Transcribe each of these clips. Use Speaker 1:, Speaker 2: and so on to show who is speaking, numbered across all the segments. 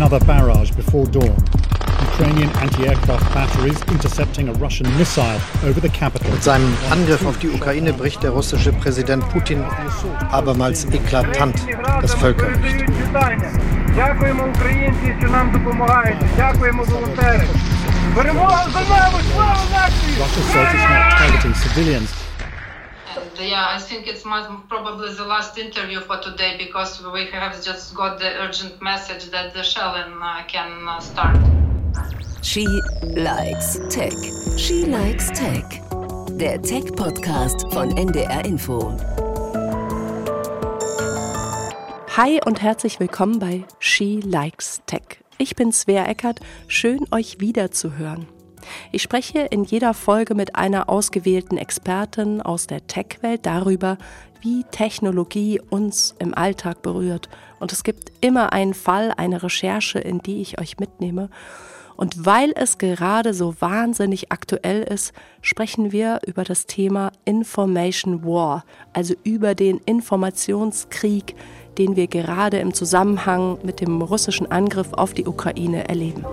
Speaker 1: another barrage before dawn. Ukrainian anti-aircraft batteries intercepting a Russian missile over the capital.
Speaker 2: Mit seinem Angriff auf die Ukraine bricht der russische Präsident Putin abermals eklatant das Völkerrecht.
Speaker 3: Дякуємо українці, що нам допомагають. Дякуємо волонтери. Перемога за нами! Слава нації!
Speaker 1: Russia says it's not targeting civilians.
Speaker 4: And yeah, I think it's most probably the last interview for today because we have just got the urgent message that the shelling uh, can uh, start.
Speaker 5: She likes Tech. She likes Tech. Der Tech-Podcast von NDR Info.
Speaker 6: Hi und herzlich willkommen bei She Likes Tech. Ich bin Svea Eckert, schön euch wieder zu hören. Ich spreche in jeder Folge mit einer ausgewählten Expertin aus der Tech-Welt darüber, wie Technologie uns im Alltag berührt. Und es gibt immer einen Fall, eine Recherche, in die ich euch mitnehme. Und weil es gerade so wahnsinnig aktuell ist, sprechen wir über das Thema Information War, also über den Informationskrieg, den wir gerade im Zusammenhang mit dem russischen Angriff auf die Ukraine erleben.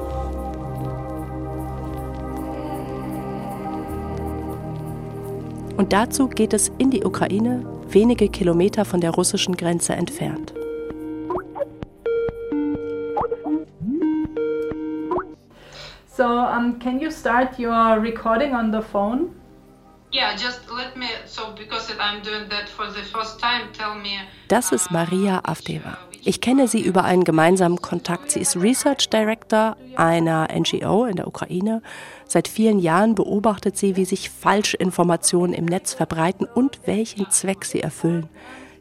Speaker 6: Und dazu geht es in die Ukraine, wenige Kilometer von der russischen Grenze entfernt.
Speaker 7: So, um, can you start your recording on the phone?
Speaker 4: Yeah, just let me, so because I'm doing that for the first time, tell me.
Speaker 6: Das ist Maria Avdeva. Ich kenne sie über einen gemeinsamen Kontakt. Sie ist Research Director einer NGO in der Ukraine. Seit vielen Jahren beobachtet sie, wie sich Falschinformationen im Netz verbreiten und welchen Zweck sie erfüllen.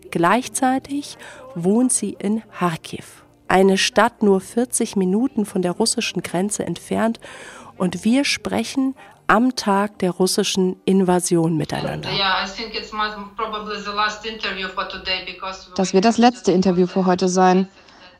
Speaker 6: Gleichzeitig wohnt sie in Kharkiv, eine Stadt nur 40 Minuten von der russischen Grenze entfernt. Und wir sprechen am Tag der russischen Invasion miteinander.
Speaker 8: Das wird das letzte Interview für heute sein.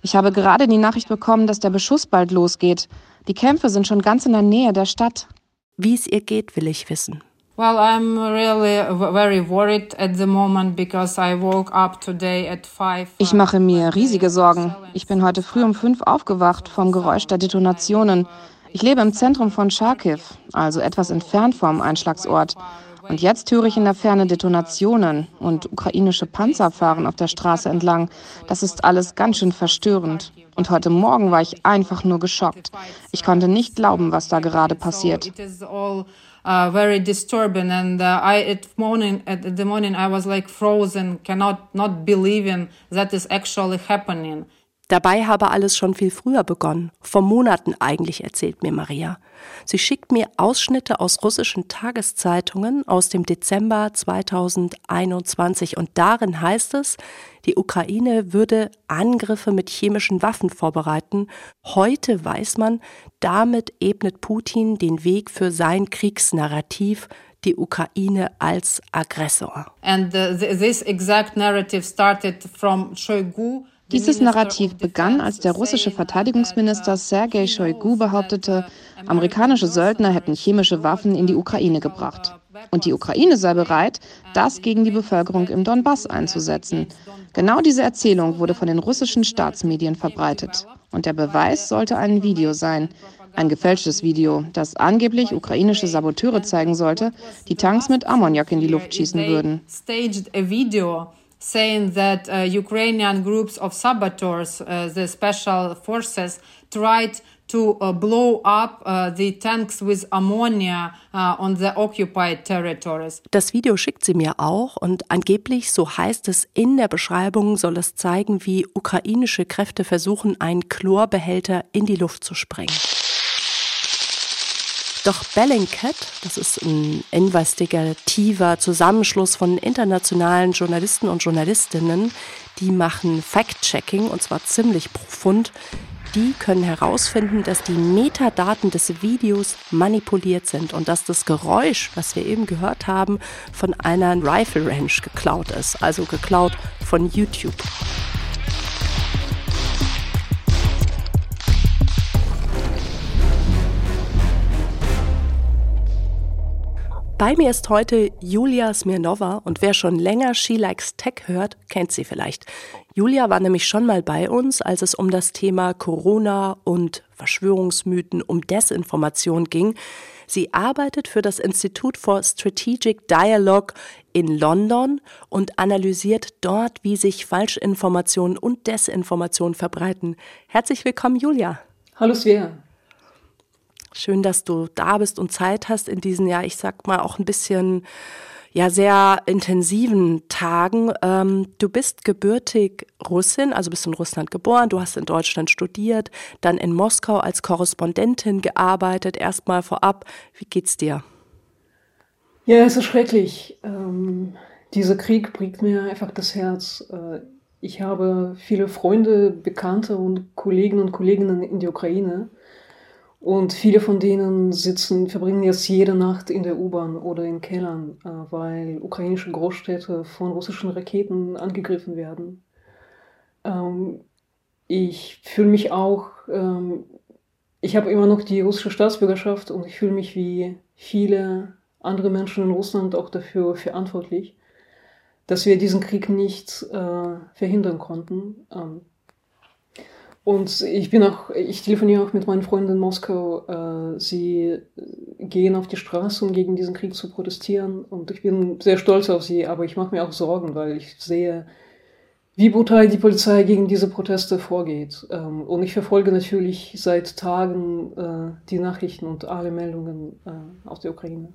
Speaker 8: Ich habe gerade die Nachricht bekommen, dass der Beschuss bald losgeht. Die Kämpfe sind schon ganz in der Nähe der Stadt.
Speaker 6: Wie es ihr geht, will ich wissen.
Speaker 4: Well, I'm really very worried at the moment because I woke up today at five.
Speaker 8: Ich mache mir riesige Sorgen. Ich bin heute früh um fünf aufgewacht vom Geräusch der Detonationen. Ich lebe im Zentrum von Charkiw, also etwas entfernt vom Einschlagsort. Und jetzt höre ich in der Ferne Detonationen und ukrainische Panzer fahren auf der Straße entlang. Das ist alles ganz schön verstörend. Und heute Morgen war ich einfach nur geschockt. Ich konnte nicht glauben, was da gerade passiert.
Speaker 4: Uh, very disturbing and uh, I at morning at the morning I was like frozen cannot not believing that is
Speaker 6: Dabei habe alles schon viel früher begonnen, vor Monaten eigentlich, erzählt mir Maria. Sie schickt mir Ausschnitte aus russischen Tageszeitungen aus dem Dezember 2021 und darin heißt es, die Ukraine würde Angriffe mit chemischen Waffen vorbereiten. Heute weiß man, damit ebnet Putin den Weg für sein Kriegsnarrativ, die Ukraine als Aggressor.
Speaker 4: And uh, this exact narrative started from Shoigu
Speaker 8: dieses Narrativ begann, als der russische Verteidigungsminister Sergei Shoigu behauptete, amerikanische Söldner hätten chemische Waffen in die Ukraine gebracht. Und die Ukraine sei bereit, das gegen die Bevölkerung im Donbass einzusetzen. Genau diese Erzählung wurde von den russischen Staatsmedien verbreitet. Und der Beweis sollte ein Video sein. Ein gefälschtes Video, das angeblich ukrainische Saboteure zeigen sollte, die Tanks mit Ammoniak in die Luft schießen würden
Speaker 4: saying that uh, Ukrainian groups of saboteurs, uh, the special forces, tried to uh, blow up uh, the tanks with ammonia uh, on the occupied territories.
Speaker 6: Das Video schickt sie mir auch und angeblich, so heißt es in der Beschreibung, soll es zeigen, wie ukrainische Kräfte versuchen, einen Chlorbehälter in die Luft zu sprengen. Doch Bellingcat, das ist ein investigativer Zusammenschluss von internationalen Journalisten und Journalistinnen, die machen Fact-Checking und zwar ziemlich profund. Die können herausfinden, dass die Metadaten des Videos manipuliert sind und dass das Geräusch, was wir eben gehört haben, von einer Rifle Range geklaut ist, also geklaut von YouTube. Bei mir ist heute Julia Smirnova und wer schon länger She Likes Tech hört, kennt sie vielleicht. Julia war nämlich schon mal bei uns, als es um das Thema Corona und Verschwörungsmythen, um Desinformation ging. Sie arbeitet für das Institut for Strategic Dialogue in London und analysiert dort, wie sich Falschinformationen und Desinformation verbreiten. Herzlich willkommen, Julia.
Speaker 9: Hallo Svea.
Speaker 6: Schön, dass du da bist und Zeit hast in diesen, ja, ich sag mal, auch ein bisschen, ja, sehr intensiven Tagen. Ähm, du bist gebürtig Russin, also bist in Russland geboren, du hast in Deutschland studiert, dann in Moskau als Korrespondentin gearbeitet. Erstmal vorab, wie geht's dir?
Speaker 9: Ja, es ist schrecklich. Ähm, dieser Krieg bricht mir einfach das Herz. Äh, ich habe viele Freunde, Bekannte und Kollegen und Kolleginnen in der Ukraine. Und viele von denen sitzen, verbringen jetzt jede Nacht in der U-Bahn oder in Kellern, äh, weil ukrainische Großstädte von russischen Raketen angegriffen werden. Ähm, ich fühle mich auch, ähm, ich habe immer noch die russische Staatsbürgerschaft und ich fühle mich wie viele andere Menschen in Russland auch dafür verantwortlich, dass wir diesen Krieg nicht äh, verhindern konnten. Und ich bin auch, ich telefoniere auch mit meinen Freunden in Moskau. Äh, sie gehen auf die Straße, um gegen diesen Krieg zu protestieren. Und ich bin sehr stolz auf sie, aber ich mache mir auch Sorgen, weil ich sehe, wie brutal die Polizei gegen diese Proteste vorgeht. Ähm, und ich verfolge natürlich seit Tagen äh, die Nachrichten und alle Meldungen äh, aus der Ukraine.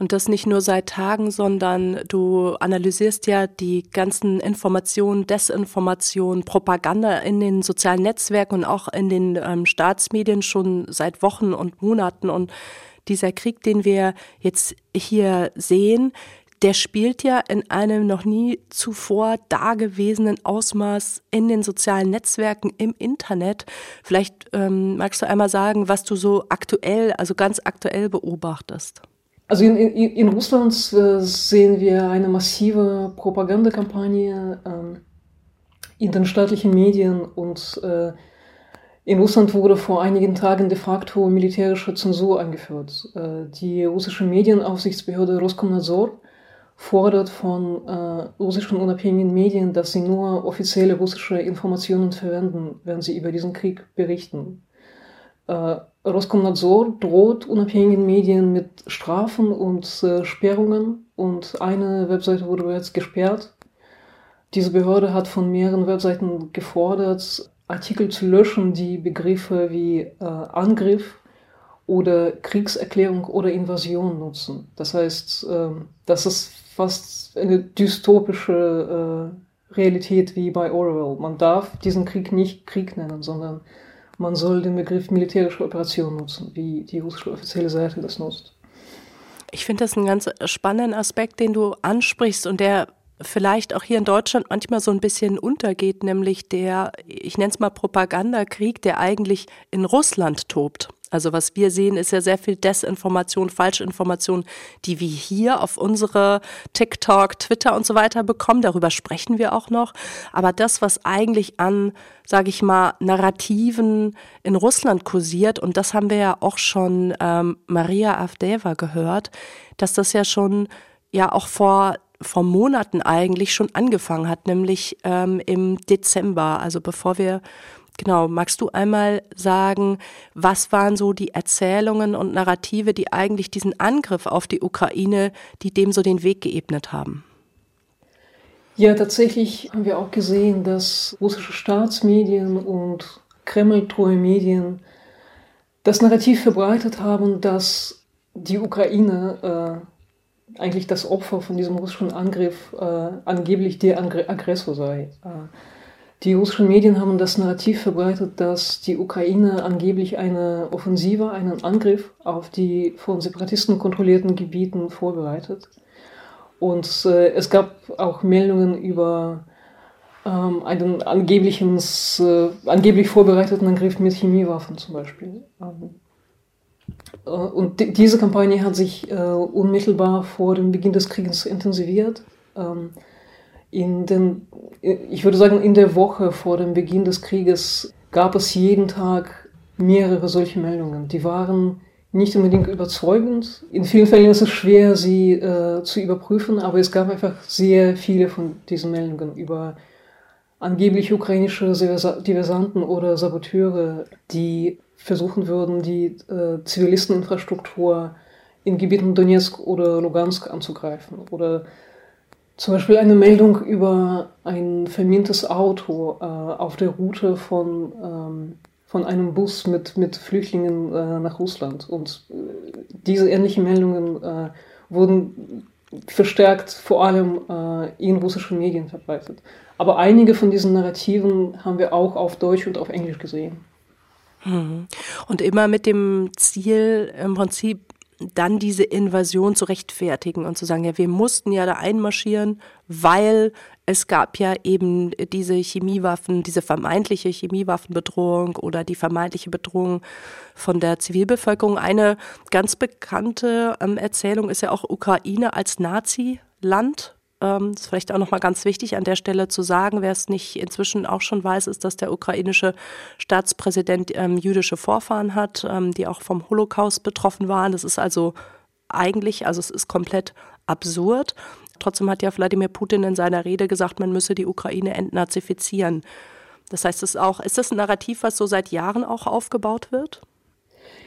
Speaker 6: Und das nicht nur seit Tagen, sondern du analysierst ja die ganzen Informationen, Desinformationen, Propaganda in den sozialen Netzwerken und auch in den ähm, Staatsmedien schon seit Wochen und Monaten. Und dieser Krieg, den wir jetzt hier sehen, der spielt ja in einem noch nie zuvor dagewesenen Ausmaß in den sozialen Netzwerken im Internet. Vielleicht ähm, magst du einmal sagen, was du so aktuell, also ganz aktuell beobachtest.
Speaker 9: Also in, in, in Russland äh, sehen wir eine massive Propagandakampagne äh, in den staatlichen Medien und äh, in Russland wurde vor einigen Tagen de facto militärische Zensur eingeführt. Äh, die russische Medienaufsichtsbehörde Roskomnadzor fordert von äh, russischen unabhängigen Medien, dass sie nur offizielle russische Informationen verwenden, wenn sie über diesen Krieg berichten. Äh, Roskomnadzor droht unabhängigen Medien mit Strafen und äh, Sperrungen und eine Webseite wurde bereits gesperrt. Diese Behörde hat von mehreren Webseiten gefordert, Artikel zu löschen, die Begriffe wie äh, Angriff oder Kriegserklärung oder Invasion nutzen. Das heißt, äh, das ist fast eine dystopische äh, Realität wie bei Orwell. Man darf diesen Krieg nicht Krieg nennen, sondern man soll den Begriff militärische Operation nutzen, wie die russische offizielle Seite das nutzt.
Speaker 6: Ich finde das einen ganz spannenden Aspekt, den du ansprichst und der vielleicht auch hier in Deutschland manchmal so ein bisschen untergeht, nämlich der, ich nenne es mal Propagandakrieg, der eigentlich in Russland tobt. Also was wir sehen, ist ja sehr viel Desinformation, Falschinformation, die wir hier auf unsere TikTok, Twitter und so weiter bekommen. Darüber sprechen wir auch noch. Aber das, was eigentlich an, sage ich mal, Narrativen in Russland kursiert, und das haben wir ja auch schon ähm, Maria Avdeva gehört, dass das ja schon ja auch vor vor Monaten eigentlich schon angefangen hat, nämlich ähm, im Dezember, also bevor wir Genau, magst du einmal sagen, was waren so die Erzählungen und Narrative, die eigentlich diesen Angriff auf die Ukraine, die dem so den Weg geebnet haben?
Speaker 9: Ja, tatsächlich haben wir auch gesehen, dass russische Staatsmedien und Kreml-treue Medien das Narrativ verbreitet haben, dass die Ukraine äh, eigentlich das Opfer von diesem russischen Angriff äh, angeblich der Aggressor sei. Äh, die russischen Medien haben das Narrativ verbreitet, dass die Ukraine angeblich eine Offensive, einen Angriff auf die von Separatisten kontrollierten Gebieten vorbereitet. Und äh, es gab auch Meldungen über ähm, einen äh, angeblich vorbereiteten Angriff mit Chemiewaffen zum Beispiel. Ähm, äh, und diese Kampagne hat sich äh, unmittelbar vor dem Beginn des Krieges intensiviert. Ähm, in den, ich würde sagen, in der Woche vor dem Beginn des Krieges gab es jeden Tag mehrere solche Meldungen. Die waren nicht unbedingt überzeugend. In vielen Fällen ist es schwer, sie äh, zu überprüfen, aber es gab einfach sehr viele von diesen Meldungen über angeblich ukrainische Diversanten oder Saboteure, die versuchen würden, die äh, Zivilisteninfrastruktur in Gebieten Donetsk oder Lugansk anzugreifen. Oder zum Beispiel eine Meldung über ein vermintes Auto äh, auf der Route von, ähm, von einem Bus mit, mit Flüchtlingen äh, nach Russland. Und äh, diese ähnlichen Meldungen äh, wurden verstärkt vor allem äh, in russischen Medien verbreitet. Aber einige von diesen Narrativen haben wir auch auf Deutsch und auf Englisch gesehen.
Speaker 6: Mhm. Und immer mit dem Ziel, im Prinzip dann diese Invasion zu rechtfertigen und zu sagen, ja, wir mussten ja da einmarschieren, weil es gab ja eben diese Chemiewaffen, diese vermeintliche Chemiewaffenbedrohung oder die vermeintliche Bedrohung von der Zivilbevölkerung. Eine ganz bekannte ähm, Erzählung ist ja auch Ukraine als Nazi-Land. Ähm, ist vielleicht auch nochmal ganz wichtig an der Stelle zu sagen, wer es nicht inzwischen auch schon weiß, ist, dass der ukrainische Staatspräsident ähm, jüdische Vorfahren hat, ähm, die auch vom Holocaust betroffen waren. Das ist also eigentlich, also es ist komplett absurd. Trotzdem hat ja Wladimir Putin in seiner Rede gesagt, man müsse die Ukraine entnazifizieren. Das heißt, es ist auch, ist das ein Narrativ, was so seit Jahren auch aufgebaut wird?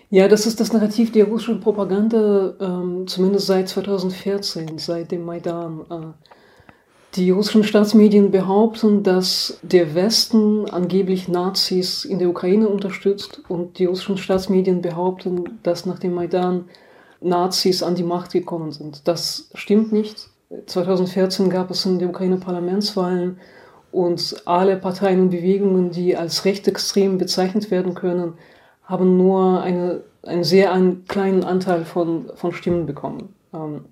Speaker 9: Ja, das ist das Narrativ der russischen Propaganda, ähm, zumindest seit 2014, seit dem Maidan. Äh, die russischen Staatsmedien behaupten, dass der Westen angeblich Nazis in der Ukraine unterstützt und die russischen Staatsmedien behaupten, dass nach dem Maidan Nazis an die Macht gekommen sind. Das stimmt nicht. 2014 gab es in der Ukraine Parlamentswahlen und alle Parteien und Bewegungen, die als rechtsextrem bezeichnet werden können, haben nur eine, einen sehr einen kleinen Anteil von, von Stimmen bekommen. Ähm,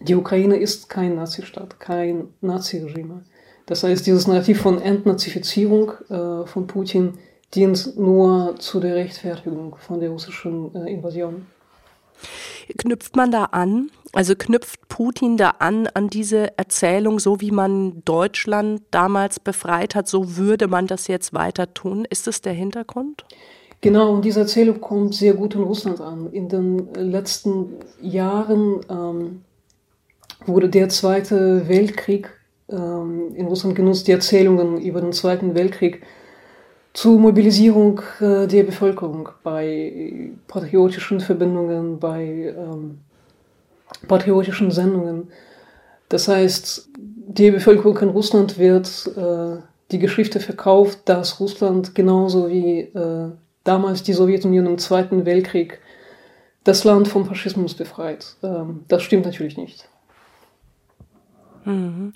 Speaker 9: die Ukraine ist kein Nazistaat, kein Naziregime. Das heißt, dieses Narrativ von Entnazifizierung äh, von Putin dient nur zu der Rechtfertigung von der russischen äh, Invasion.
Speaker 6: Knüpft man da an, also knüpft Putin da an, an diese Erzählung, so wie man Deutschland damals befreit hat, so würde man das jetzt weiter tun? Ist das der Hintergrund?
Speaker 9: Genau, und diese Erzählung kommt sehr gut in Russland an. In den letzten Jahren ähm, wurde der Zweite Weltkrieg ähm, in Russland genutzt, die Erzählungen über den Zweiten Weltkrieg zur Mobilisierung äh, der Bevölkerung bei patriotischen Verbindungen, bei ähm, patriotischen Sendungen. Das heißt, die Bevölkerung in Russland wird äh, die Geschichte verkauft, dass Russland genauso wie äh, damals die Sowjetunion im Zweiten Weltkrieg das Land vom Faschismus befreit. Ähm, das stimmt natürlich nicht.
Speaker 6: Mhm.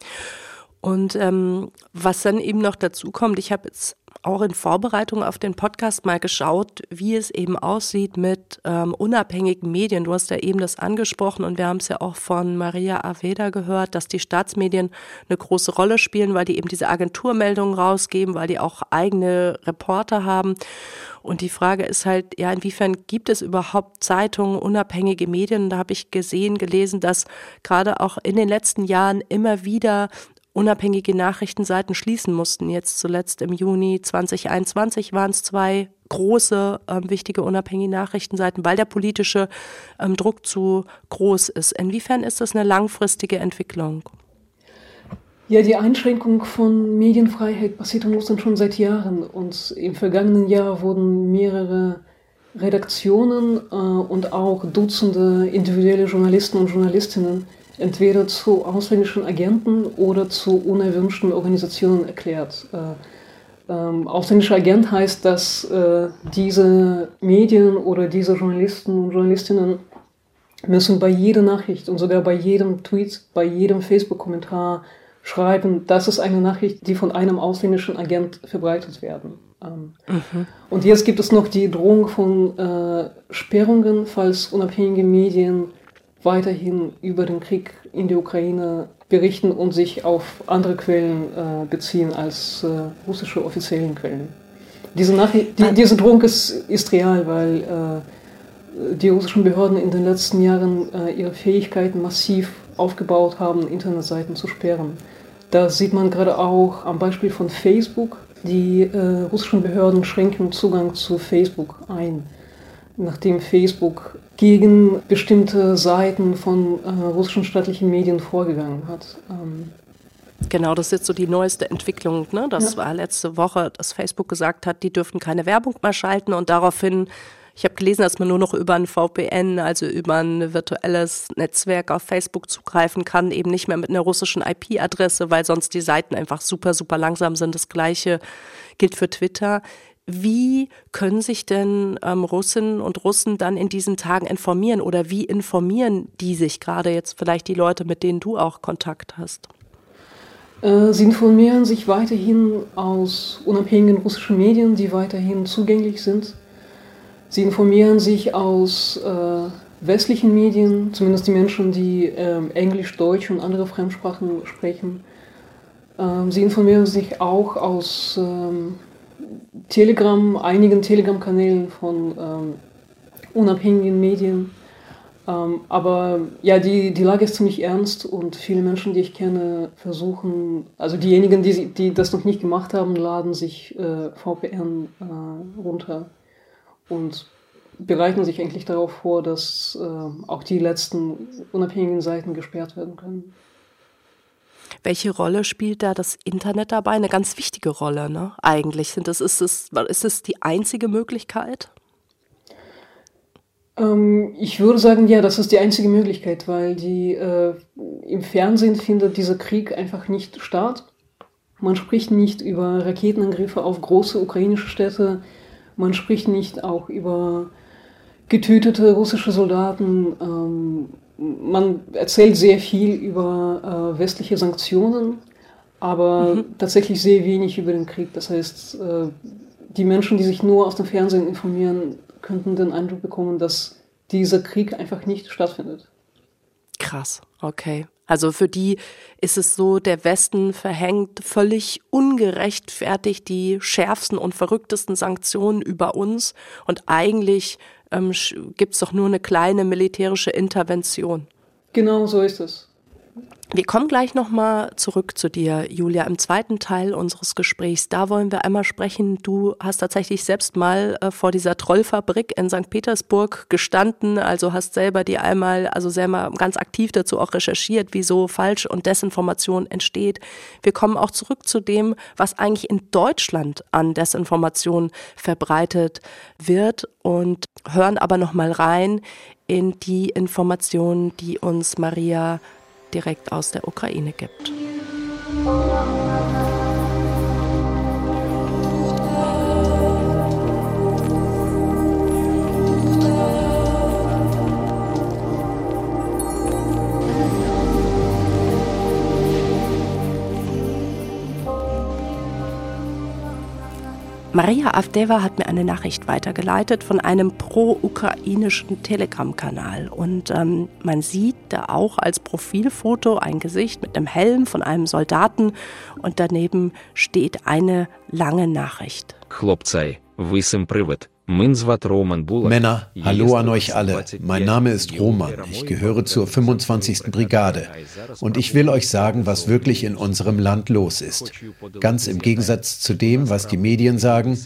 Speaker 6: Und ähm, was dann eben noch dazu kommt, ich habe jetzt auch in Vorbereitung auf den Podcast mal geschaut, wie es eben aussieht mit ähm, unabhängigen Medien. Du hast ja eben das angesprochen und wir haben es ja auch von Maria Aveda gehört, dass die Staatsmedien eine große Rolle spielen, weil die eben diese Agenturmeldungen rausgeben, weil die auch eigene Reporter haben. Und die Frage ist halt, ja, inwiefern gibt es überhaupt Zeitungen, unabhängige Medien? Da habe ich gesehen, gelesen, dass gerade auch in den letzten Jahren immer wieder unabhängige Nachrichtenseiten schließen mussten. Jetzt zuletzt im Juni 2021 waren es zwei große, ähm, wichtige unabhängige Nachrichtenseiten, weil der politische ähm, Druck zu groß ist. Inwiefern ist das eine langfristige Entwicklung?
Speaker 9: Ja, die Einschränkung von Medienfreiheit passiert in Russland schon seit Jahren. Und im vergangenen Jahr wurden mehrere Redaktionen äh, und auch Dutzende individuelle Journalisten und Journalistinnen entweder zu ausländischen Agenten oder zu unerwünschten Organisationen erklärt. Äh, ähm, ausländischer Agent heißt, dass äh, diese Medien oder diese Journalisten und Journalistinnen müssen bei jeder Nachricht und sogar bei jedem Tweet, bei jedem Facebook-Kommentar schreiben, das ist eine Nachricht, die von einem ausländischen Agent verbreitet werden. Ähm, mhm. Und jetzt gibt es noch die Drohung von äh, Sperrungen, falls unabhängige Medien weiterhin über den Krieg in der Ukraine berichten und sich auf andere Quellen äh, beziehen als äh, russische offiziellen Quellen. Diese, Nachricht, die, diese Drohung ist, ist real, weil äh, die russischen Behörden in den letzten Jahren äh, ihre Fähigkeiten massiv aufgebaut haben, Internetseiten zu sperren. Das sieht man gerade auch am Beispiel von Facebook. Die äh, russischen Behörden schränken Zugang zu Facebook ein. nachdem Facebook gegen bestimmte Seiten von äh, russischen staatlichen Medien vorgegangen hat. Ähm,
Speaker 6: Genau, das ist jetzt so die neueste Entwicklung. Ne? Das ja. war letzte Woche, dass Facebook gesagt hat, die dürfen keine Werbung mehr schalten und daraufhin, ich habe gelesen, dass man nur noch über ein VPN, also über ein virtuelles Netzwerk auf Facebook zugreifen kann, eben nicht mehr mit einer russischen IP-Adresse, weil sonst die Seiten einfach super, super langsam sind. Das gleiche gilt für Twitter. Wie können sich denn ähm, Russinnen und Russen dann in diesen Tagen informieren oder wie informieren die sich gerade jetzt vielleicht die Leute, mit denen du auch Kontakt hast?
Speaker 9: Äh, sie informieren sich weiterhin aus unabhängigen russischen Medien, die weiterhin zugänglich sind. Sie informieren sich aus äh, westlichen Medien, zumindest die Menschen, die äh, Englisch, Deutsch und andere Fremdsprachen sprechen. Ähm, sie informieren sich auch aus ähm, Telegram, einigen Telegram-Kanälen von ähm, unabhängigen Medien. Ähm, aber ja, die, die Lage ist ziemlich ernst und viele Menschen, die ich kenne, versuchen, also diejenigen, die, die das noch nicht gemacht haben, laden sich äh, VPN äh, runter und bereiten sich eigentlich darauf vor, dass äh, auch die letzten unabhängigen Seiten gesperrt werden können.
Speaker 6: Welche Rolle spielt da das Internet dabei? Eine ganz wichtige Rolle, ne? Eigentlich. Sind das, ist, es, ist es die einzige Möglichkeit?
Speaker 9: Ähm, ich würde sagen, ja, das ist die einzige Möglichkeit, weil die, äh, im Fernsehen findet dieser Krieg einfach nicht statt. Man spricht nicht über Raketenangriffe auf große ukrainische Städte. Man spricht nicht auch über getötete russische Soldaten. Ähm, man erzählt sehr viel über äh, westliche Sanktionen, aber mhm. tatsächlich sehr wenig über den Krieg. Das heißt, äh, die Menschen, die sich nur aus dem Fernsehen informieren, könnten den Eindruck bekommen, dass dieser Krieg einfach nicht stattfindet.
Speaker 6: Krass, okay. Also für die ist es so, der Westen verhängt völlig ungerechtfertigt die schärfsten und verrücktesten Sanktionen über uns und eigentlich ähm, gibt es doch nur eine kleine militärische Intervention.
Speaker 9: Genau so ist es.
Speaker 6: Wir kommen gleich nochmal zurück zu dir, Julia, im zweiten Teil unseres Gesprächs. Da wollen wir einmal sprechen. Du hast tatsächlich selbst mal äh, vor dieser Trollfabrik in St. Petersburg gestanden, also hast selber die einmal, also selber ganz aktiv dazu auch recherchiert, wieso Falsch- und Desinformation entsteht. Wir kommen auch zurück zu dem, was eigentlich in Deutschland an Desinformation verbreitet wird und hören aber nochmal rein in die Informationen, die uns Maria direkt aus der Ukraine gibt. Maria Avdeva hat mir eine Nachricht weitergeleitet von einem pro-ukrainischen Telegram-Kanal. Und ähm, man sieht da auch als Profilfoto ein Gesicht mit einem Helm von einem Soldaten und daneben steht eine lange Nachricht.
Speaker 10: Хлопцай, ви сим привид.
Speaker 11: Männer, hallo an euch alle. Mein Name ist Roman. Ich gehöre zur 25. Brigade. Und ich will euch sagen, was wirklich in unserem Land los ist. Ganz im Gegensatz zu dem, was die Medien sagen,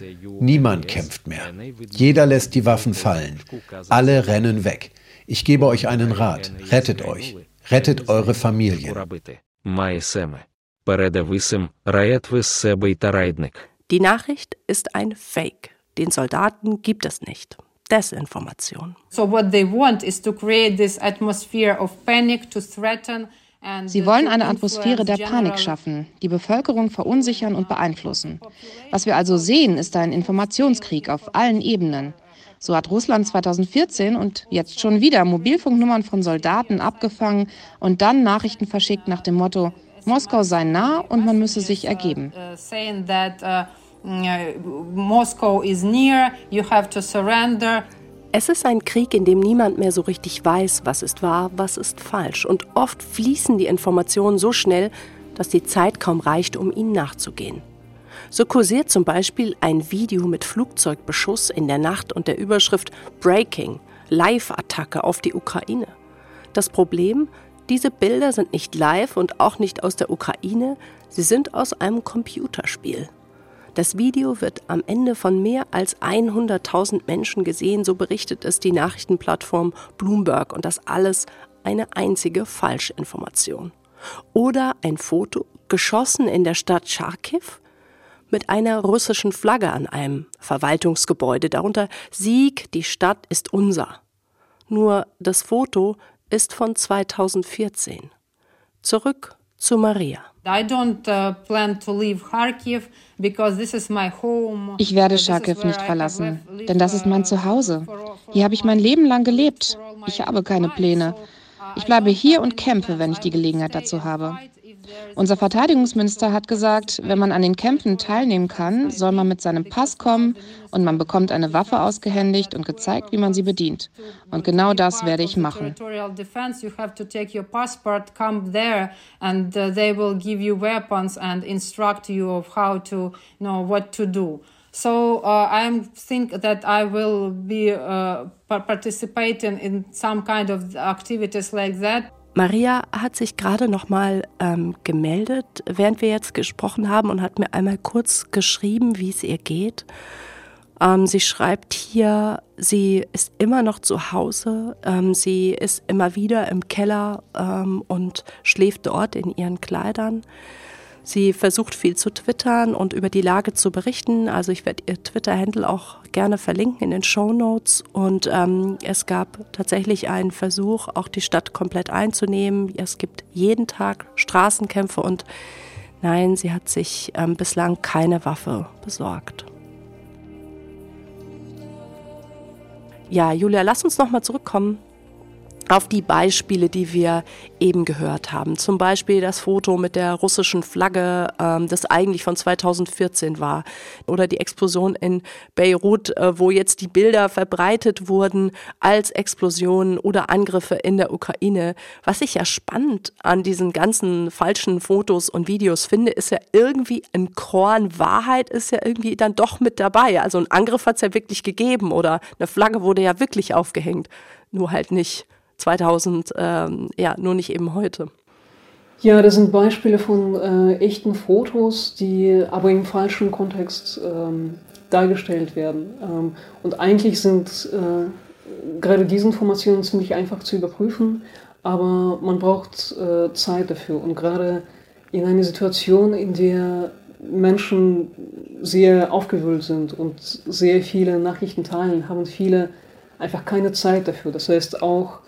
Speaker 11: niemand kämpft mehr. Jeder lässt die Waffen fallen. Alle rennen weg. Ich gebe euch einen Rat. Rettet euch. Rettet eure Familien.
Speaker 6: Die Nachricht ist ein Fake. Den Soldaten gibt es nicht. Desinformation.
Speaker 4: So what they want is to create this atmosphere of panic to threaten
Speaker 8: Sie wollen eine Atmosphäre der Panik schaffen, die Bevölkerung verunsichern und beeinflussen. Was wir also sehen, ist ein Informationskrieg auf allen Ebenen. So hat Russland 2014 und jetzt schon wieder Mobilfunknummern von Soldaten abgefangen und dann Nachrichten verschickt nach dem Motto, Moskau sei nah und man müsse sich ergeben.
Speaker 4: Äh, Moscow is near, you have to surrender.
Speaker 6: Es ist ein Krieg, in dem niemand mehr so richtig weiß, was ist wahr, was ist falsch. Und oft fließen die Informationen so schnell, dass die Zeit kaum reicht, um ihnen nachzugehen. So kursiert zum Beispiel ein Video mit Flugzeugbeschuss in der Nacht und der Überschrift Breaking, Live-Attacke auf die Ukraine. Das Problem, diese Bilder sind nicht live und auch nicht aus der Ukraine, sie sind aus einem Computerspiel. Das Video wird am Ende von mehr als 100.000 Menschen gesehen, so berichtet es die Nachrichtenplattform Bloomberg und das alles eine einzige Falschinformation. Oder ein Foto, geschossen in der Stadt Charkiw, mit einer russischen Flagge an einem Verwaltungsgebäude, darunter Sieg, die Stadt ist unser. Nur das Foto ist von 2014. Zurück zu Maria.
Speaker 4: Uh,
Speaker 8: ich werde Charkiw nicht verlassen, denn das ist mein Zuhause. Hier habe ich mein Leben lang gelebt. Ich habe keine Pläne. Ich bleibe hier und kämpfe, wenn ich die Gelegenheit dazu habe. Unser Verteidigungsminister hat gesagt, wenn man an den Kämpfen teilnehmen kann, soll man mit seinem Pass kommen und man bekommt eine Waffe ausgehändigt und gezeigt, wie man sie bedient. Und genau das werde ich machen.
Speaker 4: So uh, I think that I will be uh, participating in some kind of activities like that.
Speaker 6: Maria hat sich gerade noch mal ähm, gemeldet, während wir jetzt gesprochen haben und hat mir einmal kurz geschrieben, wie es ihr geht. Ähm, sie schreibt hier, sie ist immer noch zu Hause, ähm, sie ist immer wieder im Keller ähm, und schläft dort in ihren Kleidern. Sie versucht viel zu twittern und über die Lage zu berichten. Also ich werde ihr Twitter-Handle auch gerne verlinken in den Show Notes. Und ähm, es gab tatsächlich einen Versuch, auch die Stadt komplett einzunehmen. Es gibt jeden Tag Straßenkämpfe und nein, sie hat sich ähm, bislang keine Waffe besorgt. Ja, Julia, lass uns noch mal zurückkommen auf die Beispiele, die wir eben gehört haben. Zum Beispiel das Foto mit der russischen Flagge, ähm, das eigentlich von 2014 war. Oder die Explosion in Beirut, äh, wo jetzt die Bilder verbreitet wurden als Explosionen oder Angriffe in der Ukraine. Was ich ja spannend an diesen ganzen falschen Fotos und Videos finde, ist ja irgendwie ein Korn Wahrheit ist ja irgendwie dann doch mit dabei. Also ein Angriff hat es ja wirklich gegeben oder eine Flagge wurde ja wirklich aufgehängt. Nur halt nicht 2000, ähm, ja, nur nicht eben heute.
Speaker 9: Ja, das sind Beispiele von äh, echten Fotos, die aber im falschen Kontext ähm, dargestellt werden. Ähm, und eigentlich sind äh, gerade diese Informationen ziemlich einfach zu überprüfen, aber man braucht äh, Zeit dafür. Und gerade in einer Situation, in der Menschen sehr aufgewühlt sind und sehr viele Nachrichten teilen, haben viele einfach keine Zeit dafür. Das heißt auch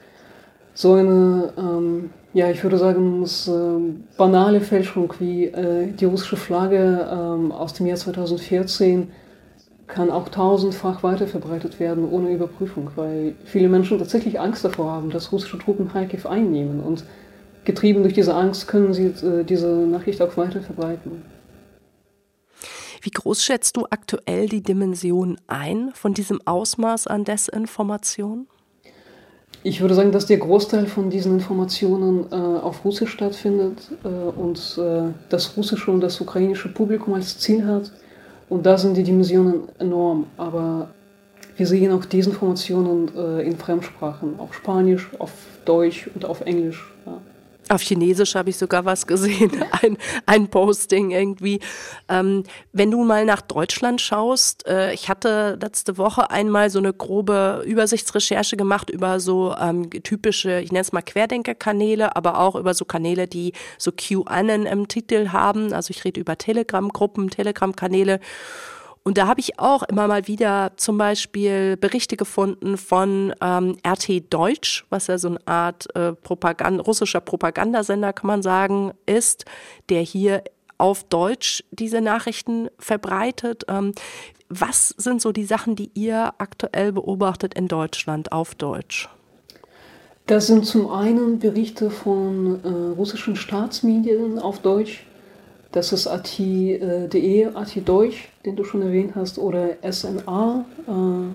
Speaker 9: so eine, ähm, ja, ich würde sagen, das, äh, banale Fälschung wie äh, die russische Flagge ähm, aus dem Jahr 2014 kann auch tausendfach weiterverbreitet werden ohne Überprüfung, weil viele Menschen tatsächlich Angst davor haben, dass russische Truppen Kharkiv einnehmen und getrieben durch diese Angst können sie äh, diese Nachricht auch weiter verbreiten.
Speaker 6: Wie groß schätzt du aktuell die Dimension ein von diesem Ausmaß an Desinformation?
Speaker 9: Ich würde sagen, dass der Großteil von diesen Informationen äh, auf Russisch stattfindet äh, und äh, das russische und das ukrainische Publikum als Ziel hat. Und da sind die Dimensionen enorm. Aber wir sehen auch diese Informationen äh, in Fremdsprachen, auf Spanisch, auf Deutsch und auf Englisch. Ja.
Speaker 6: Auf Chinesisch habe ich sogar was gesehen, ein, ein Posting irgendwie. Ähm, wenn du mal nach Deutschland schaust, äh, ich hatte letzte Woche einmal so eine grobe Übersichtsrecherche gemacht über so ähm, typische, ich nenne es mal Querdenkerkanäle, aber auch über so Kanäle, die so QAnon im Titel haben. Also ich rede über Telegram-Gruppen, Telegram-Kanäle. Und da habe ich auch immer mal wieder zum Beispiel Berichte gefunden von ähm, RT Deutsch, was ja so eine Art äh, Propagand russischer Propagandasender, kann man sagen, ist, der hier auf Deutsch diese Nachrichten verbreitet. Ähm, was sind so die Sachen, die ihr aktuell beobachtet in Deutschland auf Deutsch?
Speaker 9: Das sind zum einen Berichte von äh, russischen Staatsmedien auf Deutsch, das ist AT.de, AT Deutsch, den du schon erwähnt hast, oder SNA, äh, mhm.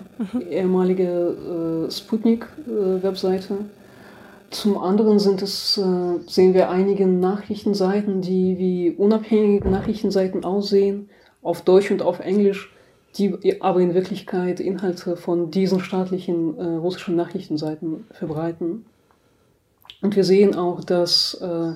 Speaker 9: ehemalige äh, Sputnik-Webseite. Äh, Zum anderen sind es, äh, sehen wir einige Nachrichtenseiten, die wie unabhängige Nachrichtenseiten aussehen, auf Deutsch und auf Englisch, die aber in Wirklichkeit Inhalte von diesen staatlichen äh, russischen Nachrichtenseiten verbreiten. Und wir sehen auch, dass äh,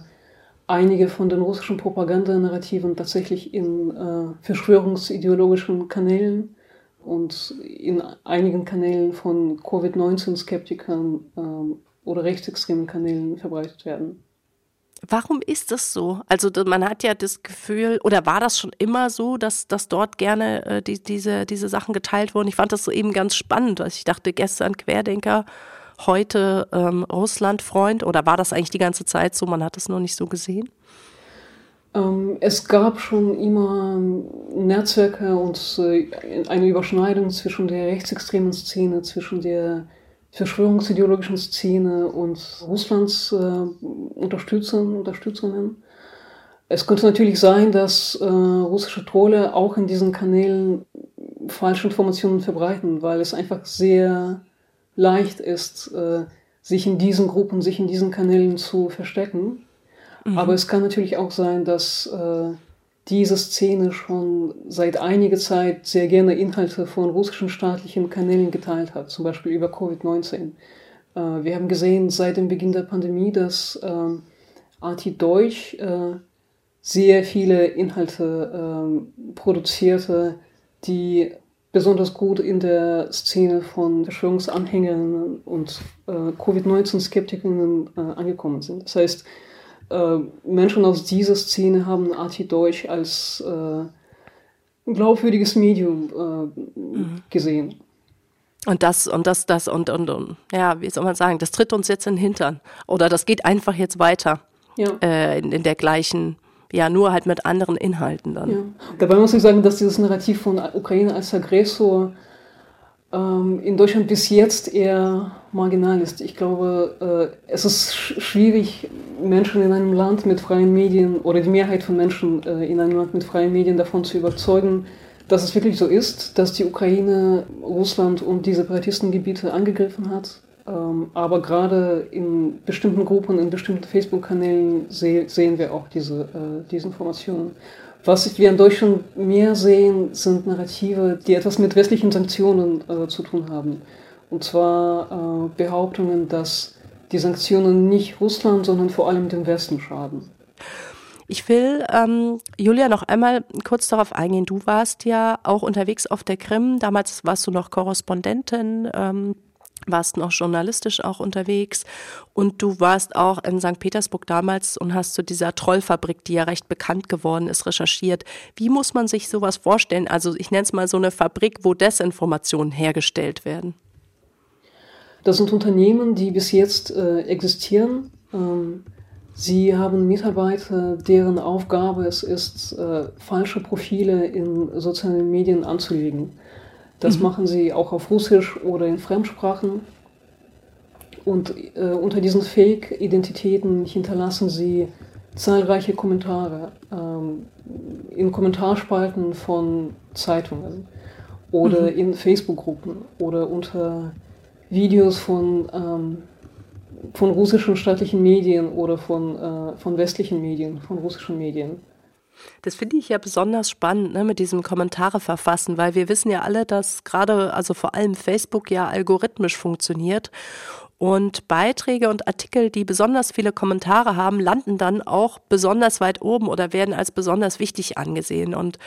Speaker 9: einige von den russischen Propagandanarrativen tatsächlich in äh, verschwörungsideologischen Kanälen und in einigen Kanälen von Covid-19-Skeptikern äh, oder rechtsextremen Kanälen verbreitet werden.
Speaker 6: Warum ist das so? Also man hat ja das Gefühl, oder war das schon immer so, dass, dass dort gerne äh, die, diese, diese Sachen geteilt wurden? Ich fand das so eben ganz spannend. Also ich dachte gestern Querdenker, heute ähm, Russlandfreund, oder war das eigentlich die ganze Zeit so, man hat es nur nicht so gesehen?
Speaker 9: Ähm, es gab schon immer Netzwerke und äh, eine Überschneidung zwischen der rechtsextremen Szene, zwischen der verschwörungsideologischen Szene und Russlands äh, Unterstützern, Unterstützungen. Es könnte natürlich sein, dass äh, russische Trolle auch in diesen Kanälen falsche Informationen verbreiten, weil es einfach sehr leicht ist, äh, sich in diesen Gruppen, sich in diesen Kanälen zu verstecken. Mhm. Aber es kann natürlich auch sein, dass äh, diese Szene schon seit einiger Zeit sehr gerne Inhalte von russischen staatlichen Kanälen geteilt hat, zum Beispiel über Covid-19. Äh, wir haben gesehen seit dem Beginn der Pandemie, dass äh, Arti Deutsch äh, sehr viele Inhalte äh, produzierte, die besonders gut in der Szene von Verschwörungsanhängern und äh, Covid-19-Skeptikern äh, angekommen sind. Das heißt, äh, Menschen aus dieser Szene haben Arti Deutsch als äh, ein glaubwürdiges Medium äh, mhm. gesehen.
Speaker 6: Und das und das, das und, und, und, ja, wie soll man sagen, das tritt uns jetzt in den Hintern. Oder das geht einfach jetzt weiter. Ja. Äh, in, in, der gleichen, ja, nur halt mit anderen Inhalten dann. Ja.
Speaker 9: Dabei muss ich sagen, dass dieses Narrativ von Ukraine als Aggressor ähm, in Deutschland bis jetzt eher marginal ist. Ich glaube, äh, es ist schwierig, Menschen in einem Land mit freien Medien oder die Mehrheit von Menschen äh, in einem Land mit freien Medien davon zu überzeugen, dass es wirklich so ist, dass die Ukraine Russland und die Separatistengebiete angegriffen hat. Ähm, aber gerade in bestimmten Gruppen, in bestimmten Facebook-Kanälen sehen wir auch diese, äh, diese Informationen. Was wir in Deutschland mehr sehen, sind Narrative, die etwas mit westlichen Sanktionen äh, zu tun haben. Und zwar äh, Behauptungen, dass die Sanktionen nicht Russland, sondern vor allem dem Westen schaden.
Speaker 6: Ich will, ähm, Julia, noch einmal kurz darauf eingehen. Du warst ja auch unterwegs auf der Krim. Damals warst du noch Korrespondentin ähm, warst noch journalistisch auch unterwegs und du warst auch in St. Petersburg damals und hast zu dieser Trollfabrik, die ja recht bekannt geworden ist, recherchiert. Wie muss man sich sowas vorstellen? Also ich nenne es mal so eine Fabrik, wo Desinformationen hergestellt werden.
Speaker 9: Das sind Unternehmen, die bis jetzt äh, existieren. Ähm, sie haben Mitarbeiter, deren Aufgabe es ist, äh, falsche Profile in sozialen Medien anzulegen. Das mhm. machen sie auch auf Russisch oder in Fremdsprachen. Und äh, unter diesen Fake-Identitäten hinterlassen sie zahlreiche Kommentare ähm, in Kommentarspalten von Zeitungen oder mhm. in Facebook-Gruppen oder unter Videos von, ähm, von russischen staatlichen Medien oder von, äh, von westlichen Medien, von russischen Medien.
Speaker 6: Das finde ich ja besonders spannend ne, mit diesem Kommentare verfassen, weil wir wissen ja alle, dass gerade, also vor allem Facebook ja algorithmisch funktioniert. Und Beiträge und Artikel, die besonders viele Kommentare haben, landen dann auch besonders weit oben oder werden als besonders wichtig angesehen. Und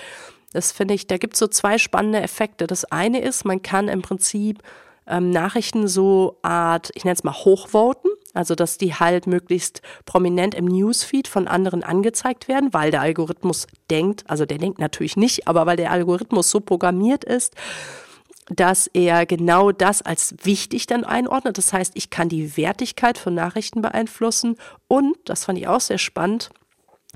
Speaker 6: das finde ich, da gibt es so zwei spannende Effekte. Das eine ist, man kann im Prinzip ähm, Nachrichten so Art, ich nenne es mal hochvoten, also dass die halt möglichst prominent im Newsfeed von anderen angezeigt werden, weil der Algorithmus denkt, also der denkt natürlich nicht, aber weil der Algorithmus so programmiert ist, dass er genau das als wichtig dann einordnet. Das heißt, ich kann die Wertigkeit von Nachrichten beeinflussen und, das fand ich auch sehr spannend,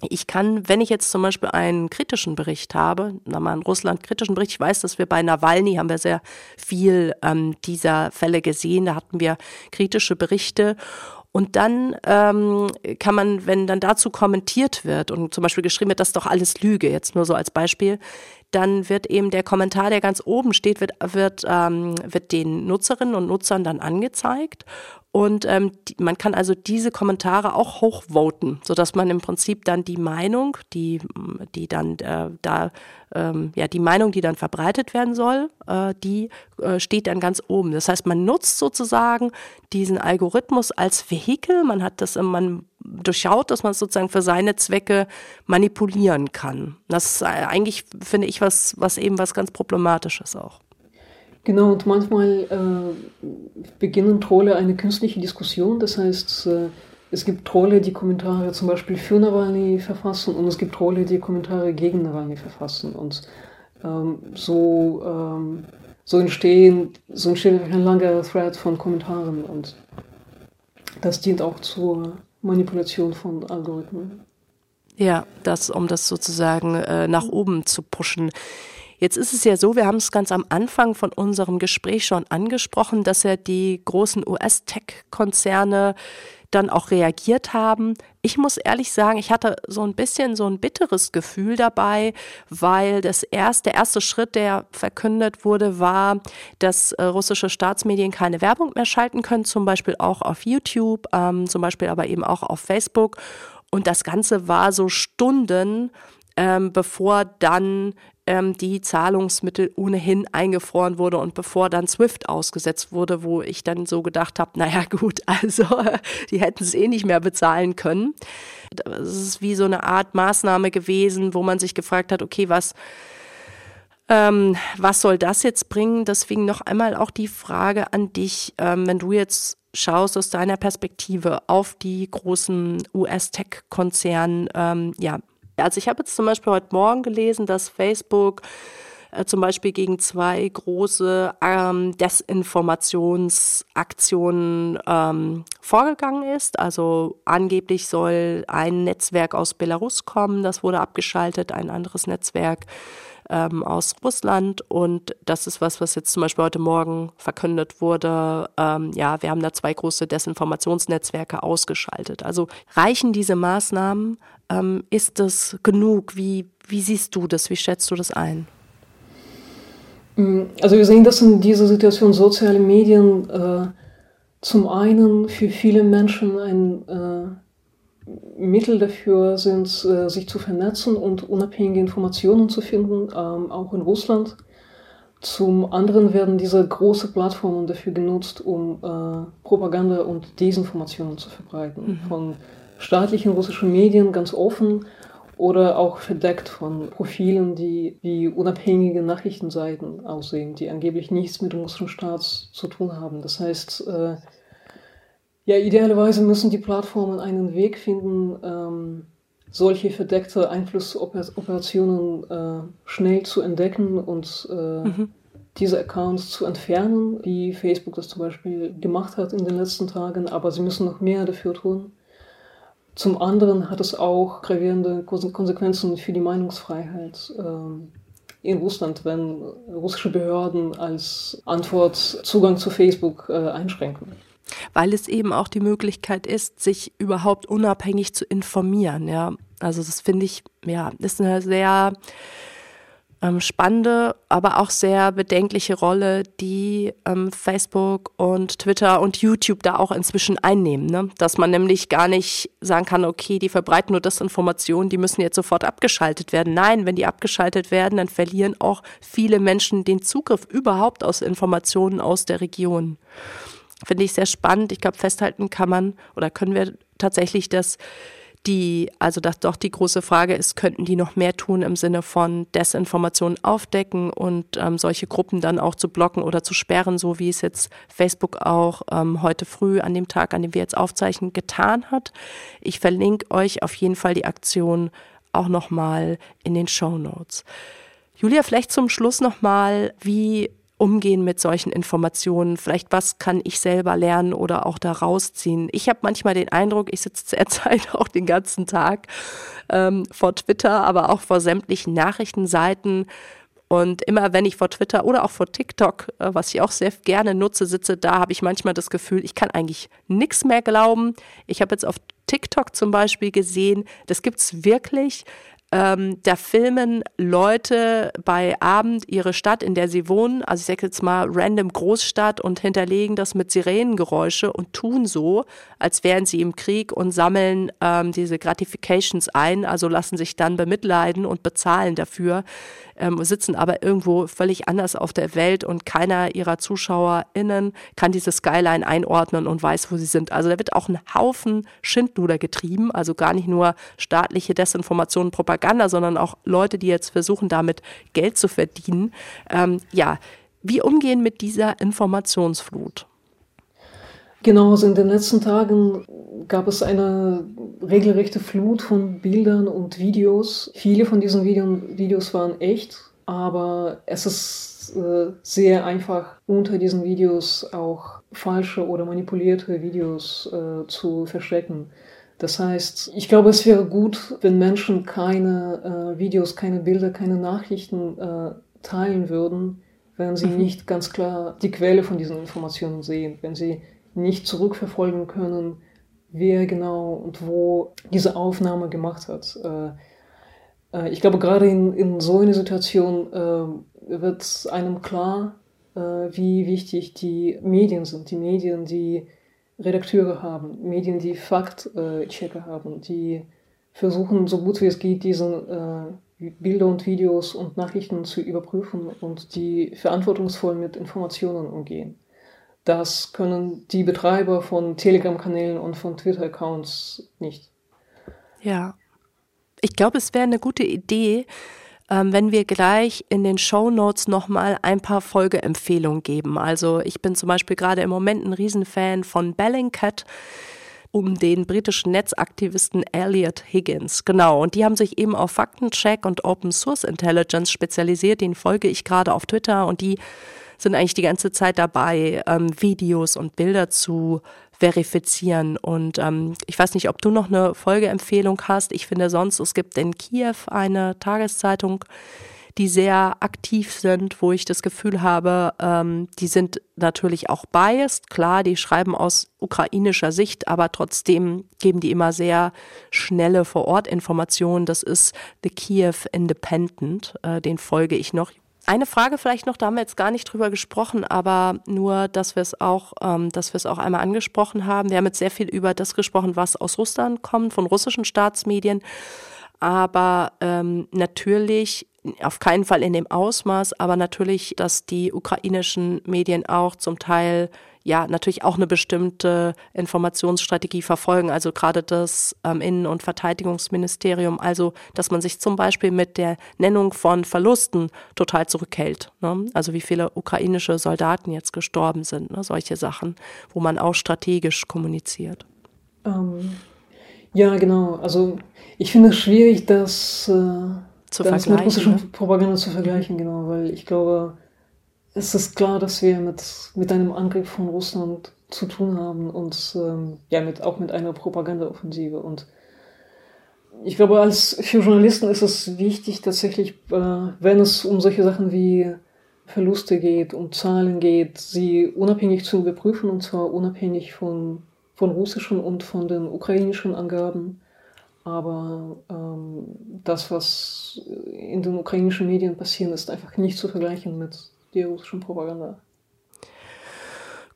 Speaker 6: ich kann, wenn ich jetzt zum Beispiel einen kritischen Bericht habe, mal einen Russland-kritischen Bericht, ich weiß, dass wir bei Nawalny haben wir sehr viel ähm, dieser Fälle gesehen, da hatten wir kritische Berichte und dann ähm, kann man, wenn dann dazu kommentiert wird und zum Beispiel geschrieben wird, das ist doch alles Lüge, jetzt nur so als Beispiel, dann wird eben der Kommentar, der ganz oben steht, wird, wird, ähm, wird den Nutzerinnen und Nutzern dann angezeigt. Und ähm, die, man kann also diese Kommentare auch hochvoten, sodass man im Prinzip dann die Meinung, die, die dann äh, da, ähm, ja, die Meinung, die dann verbreitet werden soll, äh, die äh, steht dann ganz oben. Das heißt, man nutzt sozusagen diesen Algorithmus als Vehikel. Man hat das, man durchschaut, dass man es sozusagen für seine Zwecke manipulieren kann. Das ist eigentlich, finde ich, was, was eben was ganz Problematisches auch.
Speaker 9: Genau, und manchmal äh, beginnen Trolle eine künstliche Diskussion. Das heißt, äh, es gibt Trolle, die Kommentare zum Beispiel für Nawalny verfassen und es gibt Trolle, die Kommentare gegen Nawalny verfassen. Und ähm, so, ähm, so, entstehen, so entsteht ein langer Thread von Kommentaren und das dient auch zur Manipulation von Algorithmen.
Speaker 6: Ja, das, um das sozusagen äh, nach oben zu pushen. Jetzt ist es ja so, wir haben es ganz am Anfang von unserem Gespräch schon angesprochen, dass ja die großen US-Tech-Konzerne dann auch reagiert haben. Ich muss ehrlich sagen, ich hatte so ein bisschen so ein bitteres Gefühl dabei, weil das erste, der erste Schritt, der verkündet wurde, war, dass äh, russische Staatsmedien keine Werbung mehr schalten können, zum Beispiel auch auf YouTube, ähm, zum Beispiel aber eben auch auf Facebook. Und das Ganze war so Stunden, ähm, bevor dann ähm, die Zahlungsmittel ohnehin eingefroren wurde und bevor dann SWIFT ausgesetzt wurde, wo ich dann so gedacht habe, naja gut, also die hätten es eh nicht mehr bezahlen können. Das ist wie so eine Art Maßnahme gewesen, wo man sich gefragt hat, okay, was, ähm, was soll das jetzt bringen? Deswegen noch einmal auch die Frage an dich, ähm, wenn du jetzt schaust aus deiner Perspektive auf die großen US-Tech-Konzerne, ähm, ja, also ich habe jetzt zum Beispiel heute Morgen gelesen, dass Facebook äh, zum Beispiel gegen zwei große ähm, Desinformationsaktionen ähm, vorgegangen ist. Also angeblich soll ein Netzwerk aus Belarus kommen, das wurde abgeschaltet, ein anderes Netzwerk ähm, aus Russland. Und das ist was, was jetzt zum Beispiel heute Morgen verkündet wurde. Ähm, ja, wir haben da zwei große Desinformationsnetzwerke ausgeschaltet. Also reichen diese Maßnahmen? Ähm, ist das genug? Wie, wie siehst du das? Wie schätzt du das ein?
Speaker 9: Mm, also wir sehen, dass in dieser Situation soziale Medien äh, zum einen für viele Menschen ein äh, Mittel dafür sind, äh, sich zu vernetzen und unabhängige Informationen zu finden, ähm, auch in Russland. Zum anderen werden diese großen Plattformen dafür genutzt, um äh, Propaganda und Desinformationen zu verbreiten. Mhm. Von staatlichen russischen Medien ganz offen oder auch verdeckt von Profilen, die wie unabhängige Nachrichtenseiten aussehen, die angeblich nichts mit dem russischen Staat zu tun haben. Das heißt, äh, ja, idealerweise müssen die Plattformen einen Weg finden, ähm, solche verdeckte Einflussoperationen äh, schnell zu entdecken und äh, mhm. diese Accounts zu entfernen, wie Facebook das zum Beispiel gemacht hat in den letzten Tagen, aber sie müssen noch mehr dafür tun. Zum anderen hat es auch gravierende Konsequenzen für die Meinungsfreiheit äh, in Russland, wenn russische Behörden als Antwort Zugang zu Facebook äh, einschränken
Speaker 6: weil es eben auch die Möglichkeit ist, sich überhaupt unabhängig zu informieren. Ja, also das finde ich, ja, ist eine sehr ähm, spannende, aber auch sehr bedenkliche Rolle, die ähm, Facebook und Twitter und YouTube da auch inzwischen einnehmen. Ne? Dass man nämlich gar nicht sagen kann, okay, die verbreiten nur das Informationen, die müssen jetzt sofort abgeschaltet werden. Nein, wenn die abgeschaltet werden, dann verlieren auch viele Menschen den Zugriff überhaupt aus Informationen aus der Region finde ich sehr spannend. Ich glaube, festhalten kann man oder können wir tatsächlich, dass die, also dass doch die große Frage ist, könnten die noch mehr tun im Sinne von Desinformation aufdecken und ähm, solche Gruppen dann auch zu blocken oder zu sperren, so wie es jetzt Facebook auch ähm, heute früh an dem Tag, an dem wir jetzt aufzeichnen, getan hat. Ich verlinke euch auf jeden Fall die Aktion auch nochmal in den Show Notes. Julia, vielleicht zum Schluss nochmal, wie umgehen mit solchen Informationen? Vielleicht was kann ich selber lernen oder auch da rausziehen? Ich habe manchmal den Eindruck, ich sitze zurzeit auch den ganzen Tag ähm, vor Twitter, aber auch vor sämtlichen Nachrichtenseiten. Und immer wenn ich vor Twitter oder auch vor TikTok, äh, was ich auch sehr gerne nutze, sitze, da habe ich manchmal das Gefühl, ich kann eigentlich nichts mehr glauben. Ich habe jetzt auf TikTok zum Beispiel gesehen, das gibt es wirklich ähm, da filmen Leute bei Abend ihre Stadt, in der sie wohnen, also ich sage jetzt mal random Großstadt und hinterlegen das mit Sirenengeräusche und tun so, als wären sie im Krieg und sammeln ähm, diese Gratifications ein, also lassen sich dann bemitleiden und bezahlen dafür, ähm, sitzen aber irgendwo völlig anders auf der Welt und keiner ihrer ZuschauerInnen kann diese Skyline einordnen und weiß, wo sie sind. Also da wird auch ein Haufen Schindluder getrieben, also gar nicht nur staatliche Desinformation und Propaganda, sondern auch Leute, die jetzt versuchen, damit Geld zu verdienen. Ähm, ja, wie umgehen mit dieser Informationsflut?
Speaker 9: Genau, also in den letzten Tagen gab es eine regelrechte Flut von Bildern und Videos. Viele von diesen Videos waren echt, aber es ist äh, sehr einfach, unter diesen Videos auch falsche oder manipulierte Videos äh, zu verstecken. Das heißt, ich glaube, es wäre gut, wenn Menschen keine äh, Videos, keine Bilder, keine Nachrichten äh, teilen würden, wenn sie mhm. nicht ganz klar die Quelle von diesen Informationen sehen, wenn sie nicht zurückverfolgen können, wer genau und wo diese Aufnahme gemacht hat. Äh, äh, ich glaube, gerade in, in so einer Situation äh, wird einem klar, wie wichtig die Medien sind. Die Medien, die Redakteure haben, Medien, die Faktchecker haben, die versuchen, so gut wie es geht, diese Bilder und Videos und Nachrichten zu überprüfen und die verantwortungsvoll mit Informationen umgehen. Das können die Betreiber von Telegram-Kanälen und von Twitter-Accounts nicht.
Speaker 6: Ja. Ich glaube, es wäre eine gute Idee, ähm, wenn wir gleich in den Show Notes nochmal ein paar Folgeempfehlungen geben. Also ich bin zum Beispiel gerade im Moment ein Riesenfan von Bellingcat um den britischen Netzaktivisten Elliot Higgins. Genau, und die haben sich eben auf Faktencheck und Open Source Intelligence spezialisiert. Den folge ich gerade auf Twitter und die sind eigentlich die ganze Zeit dabei, ähm, Videos und Bilder zu verifizieren. Und ähm, ich weiß nicht, ob du noch eine Folgeempfehlung hast. Ich finde sonst, es gibt in Kiew eine Tageszeitung, die sehr aktiv sind, wo ich das Gefühl habe, ähm, die sind natürlich auch biased. Klar, die schreiben aus ukrainischer Sicht, aber trotzdem geben die immer sehr schnelle Vor-Ort-Informationen. Das ist The Kiev Independent, äh, den folge ich noch. Eine Frage vielleicht noch, da haben wir jetzt gar nicht drüber gesprochen, aber nur, dass wir es auch, ähm, dass wir es auch einmal angesprochen haben. Wir haben jetzt sehr viel über das gesprochen, was aus Russland kommt, von russischen Staatsmedien. Aber ähm, natürlich auf keinen Fall in dem Ausmaß, aber natürlich, dass die ukrainischen Medien auch zum Teil ja natürlich auch eine bestimmte Informationsstrategie verfolgen. Also gerade das ähm, Innen- und Verteidigungsministerium, also dass man sich zum Beispiel mit der Nennung von Verlusten total zurückhält. Ne? Also wie viele ukrainische Soldaten jetzt gestorben sind, ne? solche Sachen, wo man auch strategisch kommuniziert.
Speaker 9: Ähm, ja, genau. Also ich finde es schwierig, das, äh, das mit russischer ne? Propaganda zu vergleichen, genau, weil ich glaube, es ist klar, dass wir mit, mit einem Angriff von Russland zu tun haben und ähm, ja, mit, auch mit einer Propagandaoffensive. Und ich glaube, als für Journalisten ist es wichtig, tatsächlich, äh, wenn es um solche Sachen wie Verluste geht, um Zahlen geht, sie unabhängig zu überprüfen und zwar unabhängig von, von russischen und von den ukrainischen Angaben. Aber ähm, das, was in den ukrainischen Medien passiert, ist einfach nicht zu vergleichen mit die russischen Propaganda.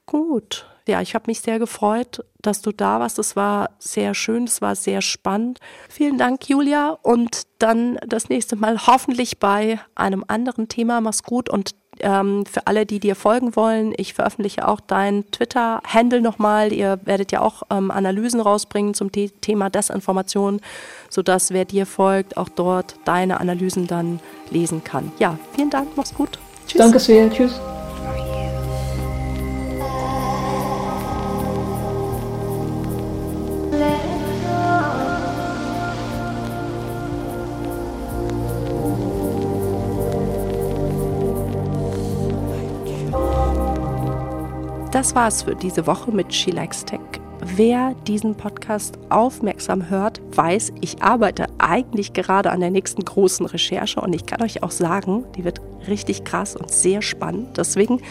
Speaker 6: Gut. Ja, ich habe mich sehr gefreut, dass du da warst. Es war sehr schön, es war sehr spannend. Vielen Dank, Julia. Und dann das nächste Mal hoffentlich bei einem anderen Thema. Mach's gut und ähm, für alle, die dir folgen wollen, ich veröffentliche auch dein Twitter-Handle nochmal. Ihr werdet ja auch ähm, Analysen rausbringen zum The Thema Desinformation, sodass wer dir folgt, auch dort deine Analysen dann lesen kann. Ja, vielen Dank, mach's gut.
Speaker 9: Tschüss. Danke sehr. Tschüss.
Speaker 6: Das war's für diese Woche mit She Likes Tech. Wer diesen Podcast aufmerksam hört, weiß, ich arbeite eigentlich gerade an der nächsten großen Recherche und ich kann euch auch sagen, die wird richtig krass und sehr spannend. Deswegen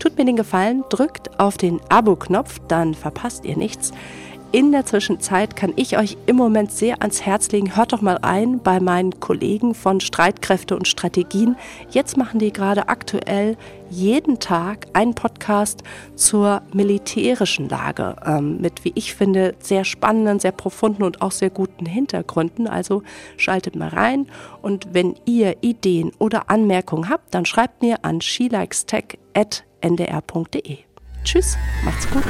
Speaker 6: tut mir den Gefallen, drückt auf den Abo-Knopf, dann verpasst ihr nichts. In der Zwischenzeit kann ich euch im Moment sehr ans Herz legen. Hört doch mal ein bei meinen Kollegen von Streitkräfte und Strategien. Jetzt machen die gerade aktuell jeden Tag einen Podcast zur militärischen Lage ähm, mit, wie ich finde, sehr spannenden, sehr profunden und auch sehr guten Hintergründen. Also schaltet mal rein und wenn ihr Ideen oder Anmerkungen habt, dann schreibt mir an shelikestech.ndr.de. Tschüss, macht's gut.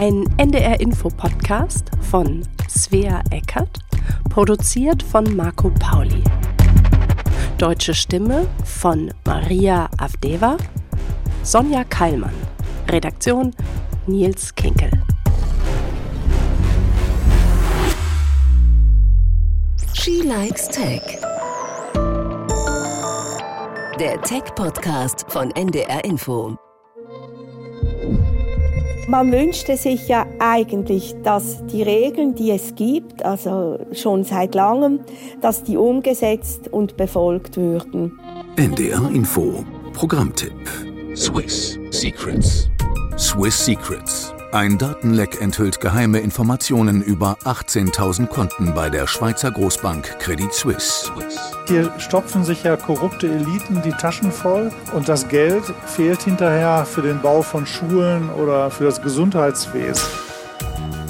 Speaker 6: Ein NDR-Info-Podcast von Svea Eckert, produziert von Marco Pauli. Deutsche Stimme von Maria Avdeva, Sonja Keilmann. Redaktion Nils Kinkel.
Speaker 5: She Likes Tech. Der Tech-Podcast von NDR Info.
Speaker 12: Man wünschte sich ja eigentlich, dass die Regeln, die es gibt, also schon seit langem, dass die umgesetzt und befolgt würden.
Speaker 13: NDR Info Programmtipp. Swiss Secrets. Swiss Secrets ein Datenleck enthüllt geheime Informationen über 18.000 Konten bei der Schweizer Großbank Credit Suisse.
Speaker 14: Hier stopfen sich ja korrupte Eliten die Taschen voll und das Geld fehlt hinterher für den Bau von Schulen oder für das Gesundheitswesen.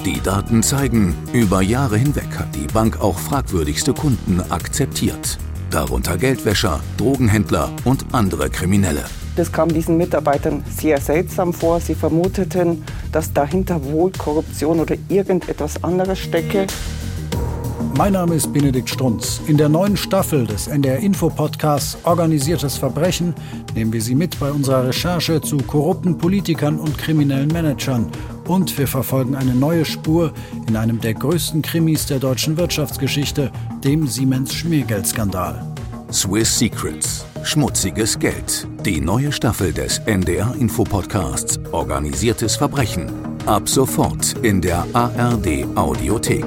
Speaker 13: Die Daten zeigen, über Jahre hinweg hat die Bank auch fragwürdigste Kunden akzeptiert. Darunter Geldwäscher, Drogenhändler und andere Kriminelle.
Speaker 15: Das kam diesen Mitarbeitern sehr seltsam vor. Sie vermuteten, dass dahinter wohl Korruption oder irgendetwas anderes stecke.
Speaker 16: Mein Name ist Benedikt Strunz. In der neuen Staffel des NDR Info Podcasts Organisiertes Verbrechen nehmen wir Sie mit bei unserer Recherche zu korrupten Politikern und kriminellen Managern. Und wir verfolgen eine neue Spur in einem der größten Krimis der deutschen Wirtschaftsgeschichte, dem Siemens-Schmiergeldskandal.
Speaker 13: Swiss Secrets. Schmutziges Geld. Die neue Staffel des NDR Info Podcasts Organisiertes Verbrechen. Ab sofort in der ARD Audiothek.